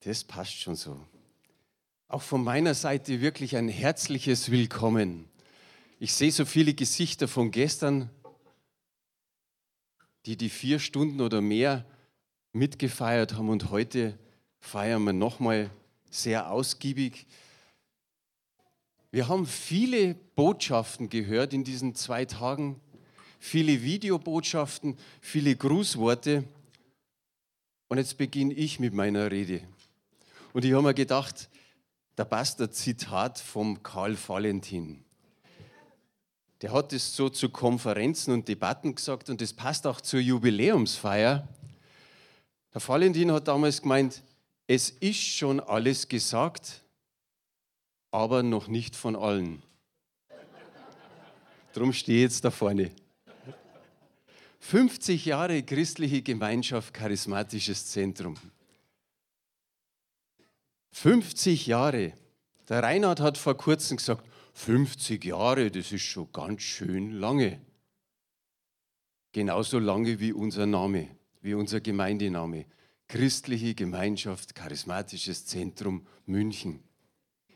Das passt schon so. Auch von meiner Seite wirklich ein herzliches Willkommen. Ich sehe so viele Gesichter von gestern, die die vier Stunden oder mehr mitgefeiert haben und heute feiern wir nochmal sehr ausgiebig. Wir haben viele Botschaften gehört in diesen zwei Tagen, viele Videobotschaften, viele Grußworte. Und jetzt beginne ich mit meiner Rede. Und ich habe mir gedacht, da passt ein Zitat vom Karl Valentin. Der hat es so zu Konferenzen und Debatten gesagt und das passt auch zur Jubiläumsfeier. Der Valentin hat damals gemeint, es ist schon alles gesagt, aber noch nicht von allen. Drum stehe ich jetzt da vorne. 50 Jahre christliche Gemeinschaft, charismatisches Zentrum. 50 Jahre. Der Reinhard hat vor kurzem gesagt, 50 Jahre, das ist schon ganz schön lange. Genauso lange wie unser Name, wie unser Gemeindename. Christliche Gemeinschaft, charismatisches Zentrum München.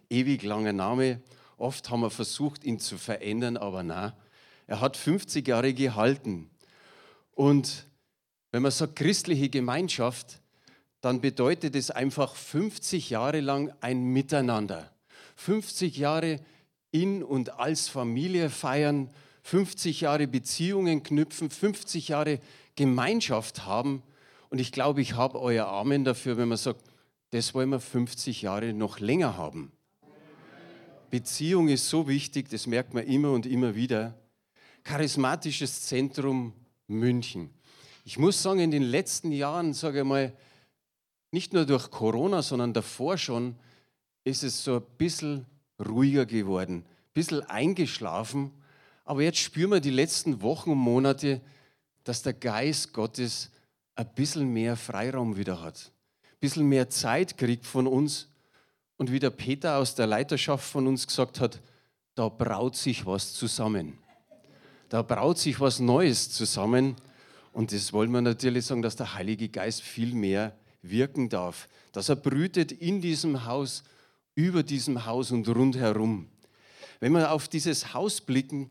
Ewig langer Name. Oft haben wir versucht, ihn zu verändern, aber na, er hat 50 Jahre gehalten. Und wenn man sagt christliche Gemeinschaft, dann bedeutet es einfach 50 Jahre lang ein Miteinander. 50 Jahre in und als Familie feiern, 50 Jahre Beziehungen knüpfen, 50 Jahre Gemeinschaft haben und ich glaube, ich habe euer Amen dafür, wenn man sagt, das wollen wir 50 Jahre noch länger haben. Beziehung ist so wichtig, das merkt man immer und immer wieder. Charismatisches Zentrum München. Ich muss sagen, in den letzten Jahren, sage ich mal, nicht nur durch Corona, sondern davor schon, ist es so ein bisschen ruhiger geworden, ein bisschen eingeschlafen. Aber jetzt spüren wir die letzten Wochen und Monate, dass der Geist Gottes ein bisschen mehr Freiraum wieder hat, ein bisschen mehr Zeit kriegt von uns. Und wie der Peter aus der Leiterschaft von uns gesagt hat, da braut sich was zusammen. Da braut sich was Neues zusammen. Und das wollen wir natürlich sagen, dass der Heilige Geist viel mehr wirken darf. Dass er brütet in diesem Haus, über diesem Haus und rundherum. Wenn wir auf dieses Haus blicken,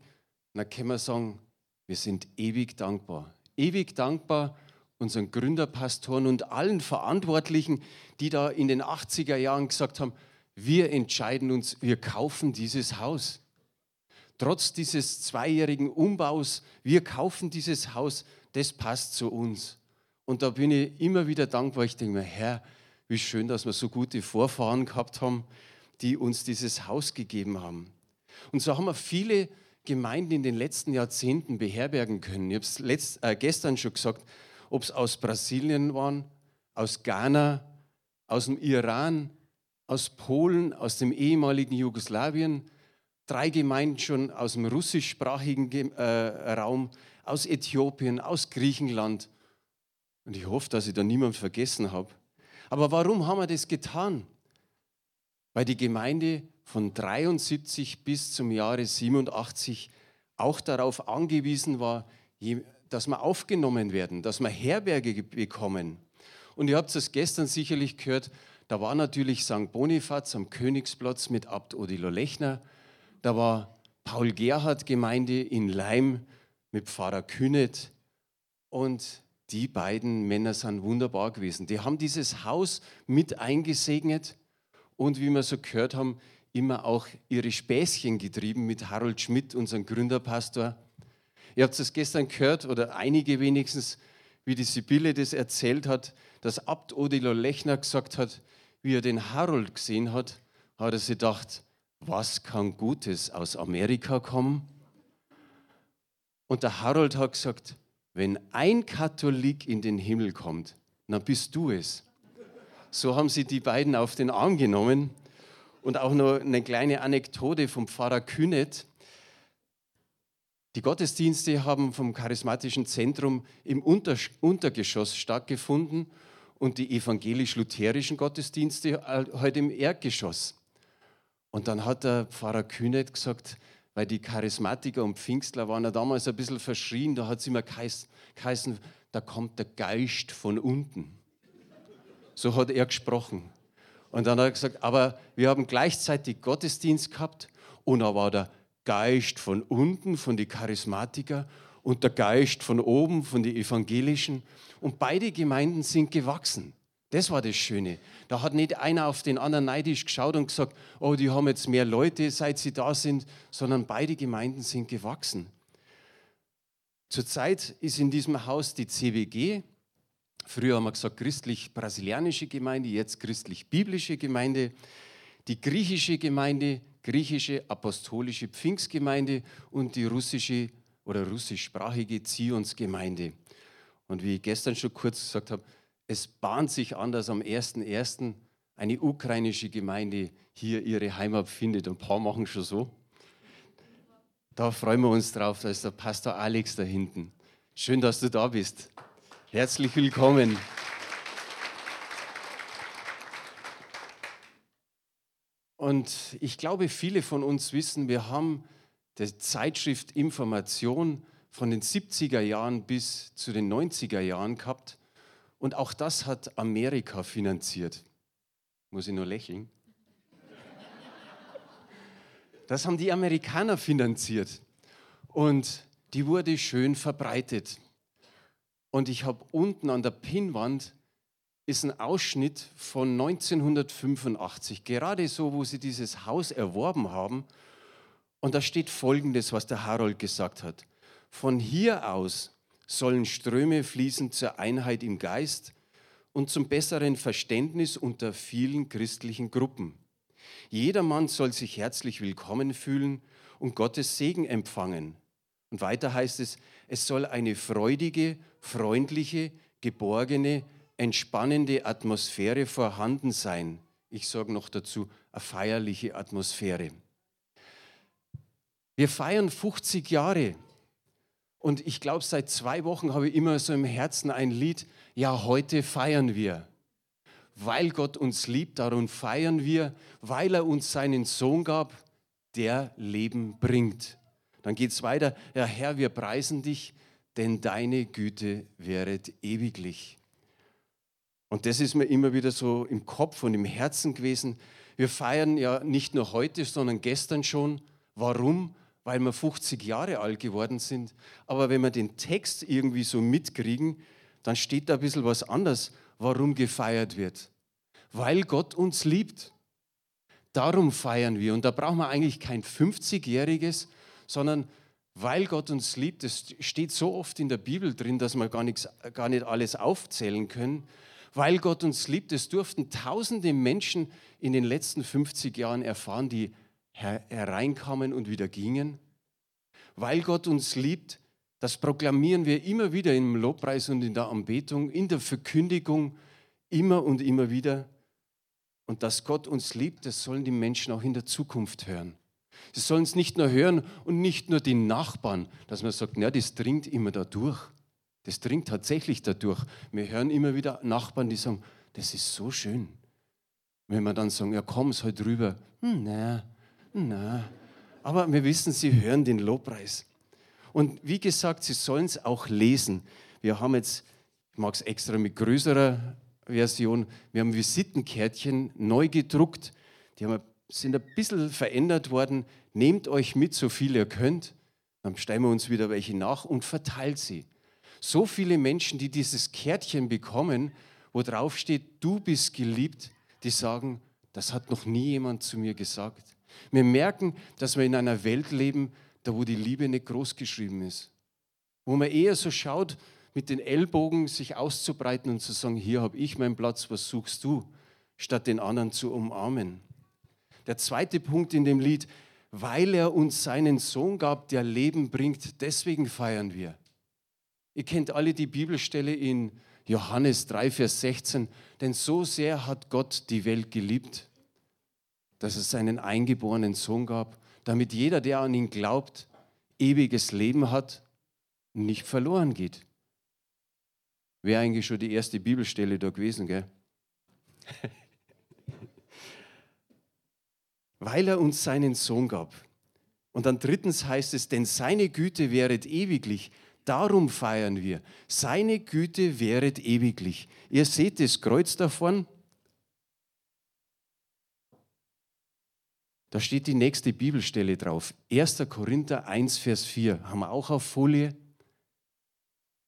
dann können wir sagen, wir sind ewig dankbar. Ewig dankbar unseren Gründerpastoren und allen Verantwortlichen, die da in den 80er Jahren gesagt haben, wir entscheiden uns, wir kaufen dieses Haus. Trotz dieses zweijährigen Umbaus, wir kaufen dieses Haus, das passt zu uns. Und da bin ich immer wieder dankbar. Ich denke mir, Herr, wie schön, dass wir so gute Vorfahren gehabt haben, die uns dieses Haus gegeben haben. Und so haben wir viele Gemeinden in den letzten Jahrzehnten beherbergen können. Ich habe es äh, gestern schon gesagt, ob es aus Brasilien waren, aus Ghana, aus dem Iran, aus Polen, aus dem ehemaligen Jugoslawien, drei Gemeinden schon aus dem russischsprachigen äh, Raum, aus Äthiopien, aus Griechenland. Und ich hoffe, dass ich da niemand vergessen habe. Aber warum haben wir das getan? Weil die Gemeinde von 73 bis zum Jahre 87 auch darauf angewiesen war, dass wir aufgenommen werden, dass wir Herberge bekommen. Und ihr habt es gestern sicherlich gehört, da war natürlich St. Bonifaz am Königsplatz mit Abt Odilo Lechner, da war Paul Gerhard Gemeinde in Leim mit Pfarrer Kühnet und die beiden Männer sind wunderbar gewesen. Die haben dieses Haus mit eingesegnet und wie wir so gehört haben, immer auch ihre Späßchen getrieben mit Harold Schmidt, unserem Gründerpastor. Ihr habt es gestern gehört, oder einige wenigstens, wie die Sibylle das erzählt hat, dass Abt Odilo Lechner gesagt hat, wie er den Harold gesehen hat, hat er sich gedacht, was kann Gutes aus Amerika kommen? Und der Harold hat gesagt, wenn ein Katholik in den Himmel kommt, dann bist du es. So haben sie die beiden auf den Arm genommen. Und auch noch eine kleine Anekdote vom Pfarrer Kühnet. Die Gottesdienste haben vom charismatischen Zentrum im Unter Untergeschoss stattgefunden und die evangelisch-lutherischen Gottesdienste heute im Erdgeschoss. Und dann hat der Pfarrer Kühnet gesagt, weil die Charismatiker und Pfingstler waren ja damals ein bisschen verschrien, da hat es immer geheißen, da kommt der Geist von unten. So hat er gesprochen. Und dann hat er gesagt, aber wir haben gleichzeitig Gottesdienst gehabt und da war der Geist von unten, von den Charismatiker und der Geist von oben, von den Evangelischen. Und beide Gemeinden sind gewachsen. Das war das Schöne. Da hat nicht einer auf den anderen neidisch geschaut und gesagt, oh, die haben jetzt mehr Leute, seit sie da sind, sondern beide Gemeinden sind gewachsen. Zurzeit ist in diesem Haus die CBG, früher haben wir gesagt christlich-brasilianische Gemeinde, jetzt christlich-biblische Gemeinde, die griechische Gemeinde, griechische apostolische Pfingstgemeinde und die russische oder russischsprachige Zionsgemeinde. Und wie ich gestern schon kurz gesagt habe, es bahnt sich an, dass am 1.1. eine ukrainische Gemeinde hier ihre Heimat findet. Ein paar machen schon so. Da freuen wir uns drauf, da ist der Pastor Alex da hinten. Schön, dass du da bist. Herzlich willkommen. Und ich glaube, viele von uns wissen, wir haben die Zeitschrift Information von den 70er Jahren bis zu den 90er Jahren gehabt. Und auch das hat Amerika finanziert. Muss ich nur lächeln? Das haben die Amerikaner finanziert und die wurde schön verbreitet. Und ich habe unten an der Pinnwand ist ein Ausschnitt von 1985, gerade so, wo sie dieses Haus erworben haben. Und da steht Folgendes, was der Harold gesagt hat. Von hier aus sollen Ströme fließen zur Einheit im Geist und zum besseren Verständnis unter vielen christlichen Gruppen. Jedermann soll sich herzlich willkommen fühlen und Gottes Segen empfangen. Und weiter heißt es, es soll eine freudige, freundliche, geborgene, entspannende Atmosphäre vorhanden sein. Ich sage noch dazu, eine feierliche Atmosphäre. Wir feiern 50 Jahre und ich glaube, seit zwei Wochen habe ich immer so im Herzen ein Lied, ja, heute feiern wir weil Gott uns liebt, darum feiern wir, weil er uns seinen Sohn gab, der Leben bringt. Dann geht es weiter, ja Herr, wir preisen dich, denn deine Güte wäret ewiglich. Und das ist mir immer wieder so im Kopf und im Herzen gewesen. Wir feiern ja nicht nur heute, sondern gestern schon. Warum? Weil wir 50 Jahre alt geworden sind. Aber wenn wir den Text irgendwie so mitkriegen, dann steht da ein bisschen was anderes warum gefeiert wird. Weil Gott uns liebt. Darum feiern wir. Und da brauchen wir eigentlich kein 50-jähriges, sondern weil Gott uns liebt. Das steht so oft in der Bibel drin, dass wir gar, nichts, gar nicht alles aufzählen können. Weil Gott uns liebt, es durften tausende Menschen in den letzten 50 Jahren erfahren, die hereinkamen und wieder gingen. Weil Gott uns liebt, das proklamieren wir immer wieder im Lobpreis und in der Anbetung, in der Verkündigung, immer und immer wieder. Und dass Gott uns liebt, das sollen die Menschen auch in der Zukunft hören. Sie sollen es nicht nur hören und nicht nur die Nachbarn, dass man sagt, ja, das dringt immer da durch. Das dringt tatsächlich dadurch. Wir hören immer wieder Nachbarn, die sagen, das ist so schön. Wenn wir dann sagen, ja, komm, es halt rüber. Hm, na, na. Aber wir wissen, sie hören den Lobpreis. Und wie gesagt, Sie sollen es auch lesen. Wir haben jetzt, ich mag es extra mit größerer Version, wir haben Visitenkärtchen neu gedruckt. Die haben, sind ein bisschen verändert worden. Nehmt euch mit, so viel ihr könnt. Dann stellen wir uns wieder welche nach und verteilt sie. So viele Menschen, die dieses Kärtchen bekommen, wo drauf steht, du bist geliebt, die sagen, das hat noch nie jemand zu mir gesagt. Wir merken, dass wir in einer Welt leben, da wo die Liebe nicht groß geschrieben ist. Wo man eher so schaut, mit den Ellbogen sich auszubreiten und zu sagen, hier habe ich meinen Platz, was suchst du, statt den anderen zu umarmen. Der zweite Punkt in dem Lied, weil er uns seinen Sohn gab, der Leben bringt, deswegen feiern wir. Ihr kennt alle die Bibelstelle in Johannes 3, Vers 16, denn so sehr hat Gott die Welt geliebt, dass es seinen eingeborenen Sohn gab, damit jeder, der an ihn glaubt, ewiges Leben hat nicht verloren geht. Wäre eigentlich schon die erste Bibelstelle da gewesen, gell? Weil er uns seinen Sohn gab. Und dann drittens heißt es, denn seine Güte wäret ewiglich. Darum feiern wir. Seine Güte wäret ewiglich. Ihr seht das Kreuz davon. Da steht die nächste Bibelstelle drauf. 1. Korinther 1, Vers 4. Haben wir auch auf Folie.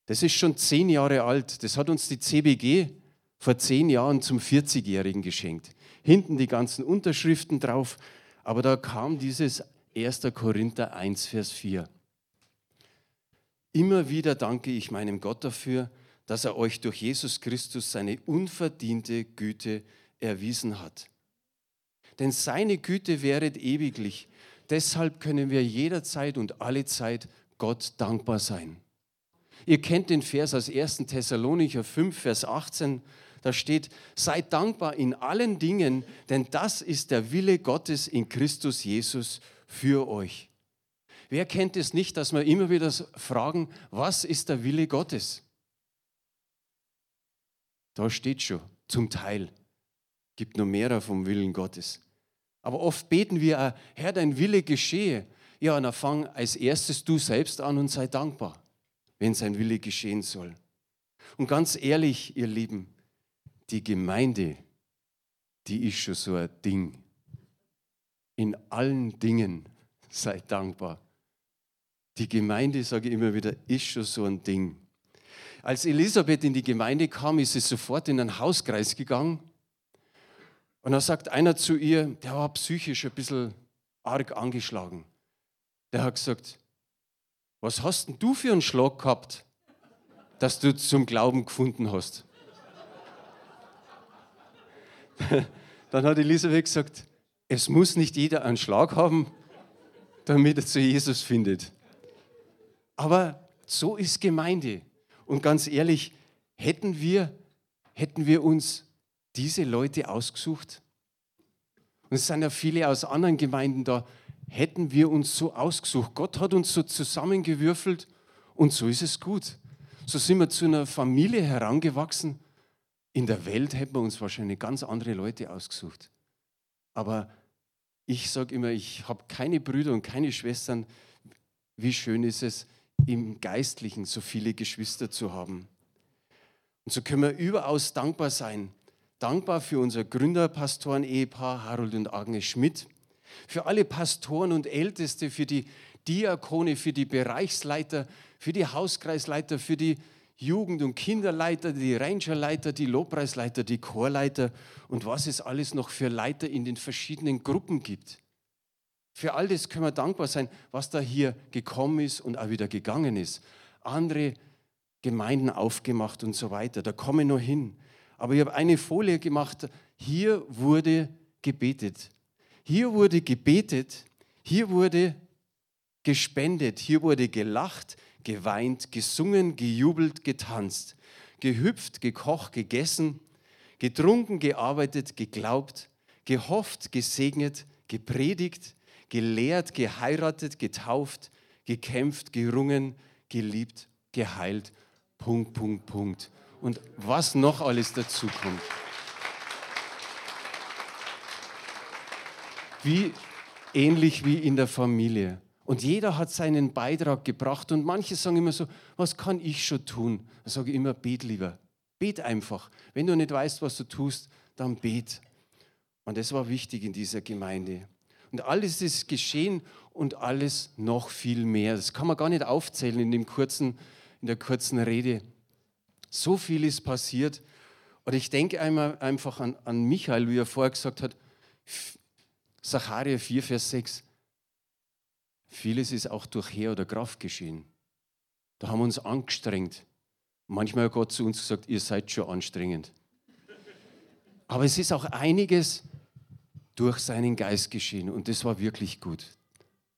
Das ist schon zehn Jahre alt. Das hat uns die CBG vor zehn Jahren zum 40-Jährigen geschenkt. Hinten die ganzen Unterschriften drauf. Aber da kam dieses 1. Korinther 1, Vers 4. Immer wieder danke ich meinem Gott dafür, dass er euch durch Jesus Christus seine unverdiente Güte erwiesen hat. Denn seine Güte wäret ewiglich. Deshalb können wir jederzeit und alle Zeit Gott dankbar sein. Ihr kennt den Vers aus 1. Thessalonicher 5, Vers 18. Da steht, seid dankbar in allen Dingen, denn das ist der Wille Gottes in Christus Jesus für euch. Wer kennt es nicht, dass wir immer wieder fragen, was ist der Wille Gottes? Da steht schon, zum Teil. Gibt nur mehr vom Willen Gottes. Aber oft beten wir, Herr, dein Wille geschehe. Ja, und dann fang als erstes du selbst an und sei dankbar, wenn sein Wille geschehen soll. Und ganz ehrlich, ihr Lieben, die Gemeinde, die ist schon so ein Ding. In allen Dingen seid dankbar. Die Gemeinde, sage ich immer wieder, ist schon so ein Ding. Als Elisabeth in die Gemeinde kam, ist sie sofort in einen Hauskreis gegangen. Und da sagt einer zu ihr, der war psychisch ein bisschen arg angeschlagen. Der hat gesagt, was hast denn du für einen Schlag gehabt, dass du zum Glauben gefunden hast? Dann hat Elisabeth gesagt, es muss nicht jeder einen Schlag haben, damit er zu Jesus findet. Aber so ist Gemeinde. Und ganz ehrlich, hätten wir, hätten wir uns diese Leute ausgesucht? Und es sind ja viele aus anderen Gemeinden da. Hätten wir uns so ausgesucht? Gott hat uns so zusammengewürfelt und so ist es gut. So sind wir zu einer Familie herangewachsen. In der Welt hätten wir uns wahrscheinlich ganz andere Leute ausgesucht. Aber ich sage immer, ich habe keine Brüder und keine Schwestern. Wie schön ist es, im Geistlichen so viele Geschwister zu haben. Und so können wir überaus dankbar sein. Dankbar für unser Gründerpastoren-Ehepaar Harold und Agnes Schmidt, für alle Pastoren und Älteste, für die Diakone, für die Bereichsleiter, für die Hauskreisleiter, für die Jugend- und Kinderleiter, die Rangerleiter, die Lobpreisleiter, die Chorleiter und was es alles noch für Leiter in den verschiedenen Gruppen gibt. Für all das können wir dankbar sein, was da hier gekommen ist und auch wieder gegangen ist. Andere Gemeinden aufgemacht und so weiter. Da komme ich noch hin. Aber ich habe eine Folie gemacht. Hier wurde gebetet. Hier wurde gebetet. Hier wurde gespendet. Hier wurde gelacht, geweint, gesungen, gejubelt, getanzt, gehüpft, gekocht, gegessen, getrunken, gearbeitet, geglaubt, gehofft, gesegnet, gepredigt, gelehrt, geheiratet, getauft, gekämpft, gerungen, geliebt, geheilt. Punkt, Punkt, Punkt. Und was noch alles dazu kommt. Wie ähnlich wie in der Familie. Und jeder hat seinen Beitrag gebracht. Und manche sagen immer so, was kann ich schon tun? Da sage ich immer, bet lieber. Bet einfach. Wenn du nicht weißt, was du tust, dann bet. Und das war wichtig in dieser Gemeinde. Und alles ist geschehen und alles noch viel mehr. Das kann man gar nicht aufzählen in, dem kurzen, in der kurzen Rede. So viel ist passiert. Und ich denke einmal einfach an, an Michael, wie er vorher gesagt hat, Sacharja 4, Vers 6. Vieles ist auch durch Heer oder Kraft geschehen. Da haben wir uns angestrengt. Manchmal hat Gott zu uns gesagt, ihr seid schon anstrengend. Aber es ist auch einiges durch seinen Geist geschehen. Und das war wirklich gut.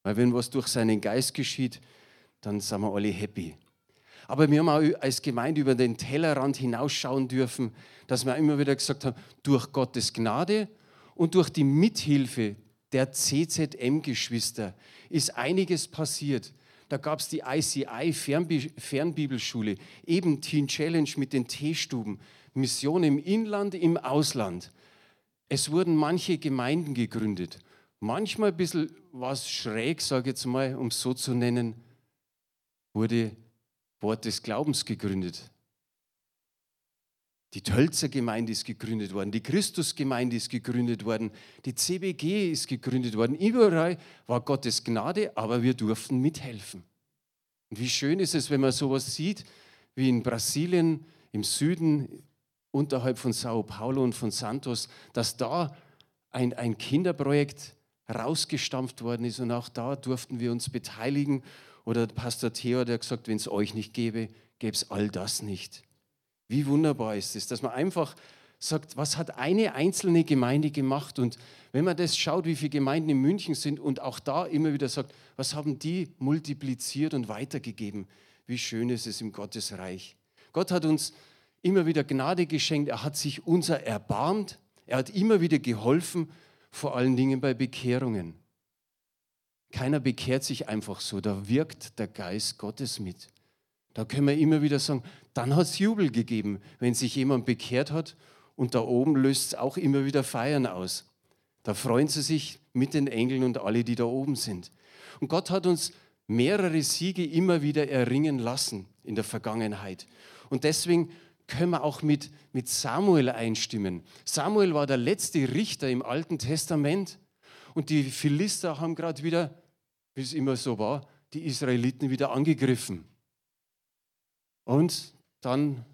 Weil wenn was durch seinen Geist geschieht, dann sind wir alle happy. Aber wir haben auch als Gemeinde über den Tellerrand hinausschauen dürfen, dass wir immer wieder gesagt haben, durch Gottes Gnade und durch die Mithilfe der CZM-Geschwister ist einiges passiert. Da gab es die ICI Fernbibelschule, eben Teen Challenge mit den T-Stuben, Mission im Inland, im Ausland. Es wurden manche Gemeinden gegründet. Manchmal ein bisschen was schräg, sage ich jetzt mal, um es so zu nennen, wurde Wort des Glaubens gegründet. Die Tölzer Gemeinde ist gegründet worden, die Christusgemeinde ist gegründet worden, die CBG ist gegründet worden. Überall war Gottes Gnade, aber wir durften mithelfen. Und wie schön ist es, wenn man sowas sieht, wie in Brasilien, im Süden, unterhalb von Sao Paulo und von Santos, dass da ein, ein Kinderprojekt rausgestampft worden ist und auch da durften wir uns beteiligen. Oder Pastor Theo hat gesagt, wenn es euch nicht gäbe, gäbe es all das nicht. Wie wunderbar ist es, dass man einfach sagt, was hat eine einzelne Gemeinde gemacht? Und wenn man das schaut, wie viele Gemeinden in München sind und auch da immer wieder sagt, was haben die multipliziert und weitergegeben? Wie schön ist es im Gottesreich. Gott hat uns immer wieder Gnade geschenkt, er hat sich unser erbarmt, er hat immer wieder geholfen, vor allen Dingen bei Bekehrungen. Keiner bekehrt sich einfach so, da wirkt der Geist Gottes mit. Da können wir immer wieder sagen, dann hat es Jubel gegeben, wenn sich jemand bekehrt hat und da oben löst es auch immer wieder Feiern aus. Da freuen sie sich mit den Engeln und alle, die da oben sind. Und Gott hat uns mehrere Siege immer wieder erringen lassen in der Vergangenheit. Und deswegen können wir auch mit, mit Samuel einstimmen. Samuel war der letzte Richter im Alten Testament und die Philister haben gerade wieder, wie es immer so war, die Israeliten wieder angegriffen. Und dann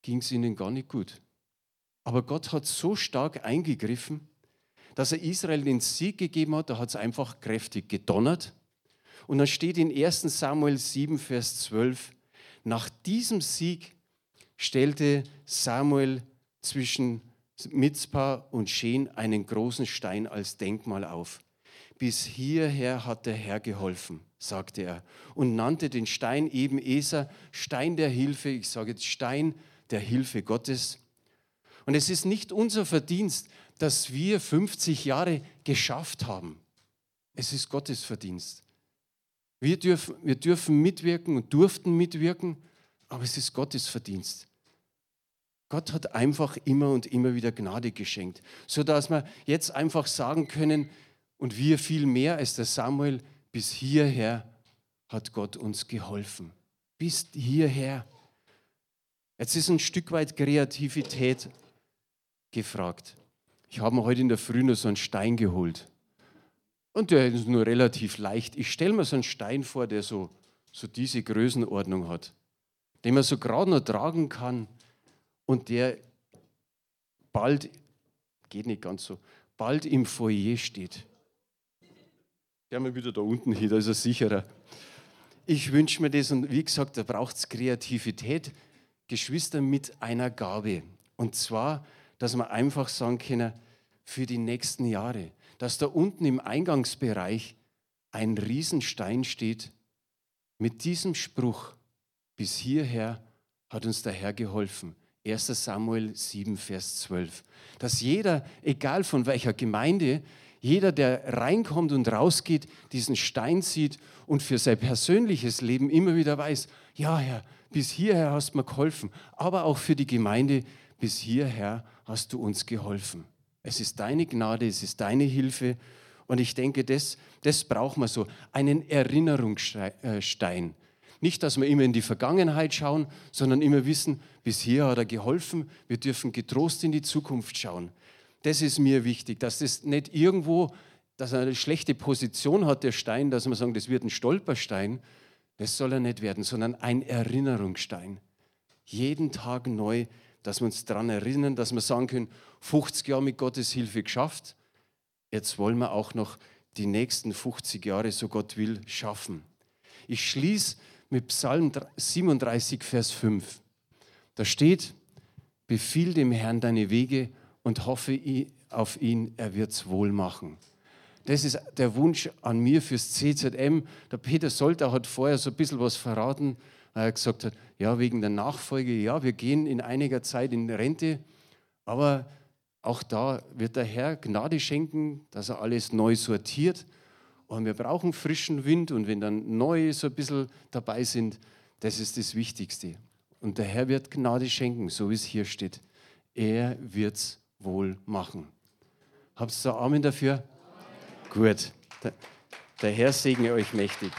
ging es ihnen gar nicht gut. Aber Gott hat so stark eingegriffen, dass er Israel den Sieg gegeben hat, da hat es einfach kräftig gedonnert. Und dann steht in 1 Samuel 7, Vers 12, nach diesem Sieg stellte Samuel zwischen Mitzpah und Shen einen großen Stein als Denkmal auf. Bis hierher hat der Herr geholfen, sagte er, und nannte den Stein eben Eser, Stein der Hilfe, ich sage jetzt Stein der Hilfe Gottes. Und es ist nicht unser Verdienst, dass wir 50 Jahre geschafft haben. Es ist Gottes Verdienst. Wir dürfen, wir dürfen mitwirken und durften mitwirken, aber es ist Gottes Verdienst. Gott hat einfach immer und immer wieder Gnade geschenkt, sodass wir jetzt einfach sagen können, und wir viel mehr als der Samuel, bis hierher hat Gott uns geholfen. Bis hierher. Jetzt ist ein Stück weit Kreativität gefragt. Ich habe mir heute in der Früh nur so einen Stein geholt. Und der ist nur relativ leicht. Ich stelle mir so einen Stein vor, der so, so diese Größenordnung hat, den man so gerade noch tragen kann und der bald, geht nicht ganz so, bald im Foyer steht. Der mal wieder da unten hin, da ist er sicherer. Ich wünsche mir das und wie gesagt, da braucht es Kreativität, Geschwister mit einer Gabe. Und zwar, dass man einfach sagen kann, für die nächsten Jahre dass da unten im Eingangsbereich ein Riesenstein steht mit diesem Spruch, bis hierher hat uns der Herr geholfen. 1 Samuel 7, Vers 12. Dass jeder, egal von welcher Gemeinde, jeder, der reinkommt und rausgeht, diesen Stein sieht und für sein persönliches Leben immer wieder weiß, ja Herr, bis hierher hast du mir geholfen, aber auch für die Gemeinde, bis hierher hast du uns geholfen. Es ist deine Gnade, es ist deine Hilfe. Und ich denke, das, das braucht man so, einen Erinnerungsstein. Nicht, dass wir immer in die Vergangenheit schauen, sondern immer wissen, bis hier hat er geholfen, wir dürfen getrost in die Zukunft schauen. Das ist mir wichtig, dass das nicht irgendwo, dass er eine schlechte Position hat, der Stein, dass wir sagen, das wird ein Stolperstein. Das soll er nicht werden, sondern ein Erinnerungsstein. Jeden Tag neu dass wir uns daran erinnern, dass wir sagen können, 50 Jahre mit Gottes Hilfe geschafft, jetzt wollen wir auch noch die nächsten 50 Jahre, so Gott will, schaffen. Ich schließe mit Psalm 37, Vers 5. Da steht, befiehl dem Herrn deine Wege und hoffe auf ihn, er wird es wohl machen. Das ist der Wunsch an mir fürs CZM. Der Peter Solter hat vorher so ein bisschen was verraten weil er gesagt hat, ja, wegen der Nachfolge, ja, wir gehen in einiger Zeit in Rente, aber auch da wird der Herr Gnade schenken, dass er alles neu sortiert. Und wir brauchen frischen Wind und wenn dann neue so ein bisschen dabei sind, das ist das Wichtigste. Und der Herr wird Gnade schenken, so wie es hier steht. Er wird es wohl machen. Habt ihr da Amen dafür? Amen. Gut. Der, der Herr segne euch mächtig.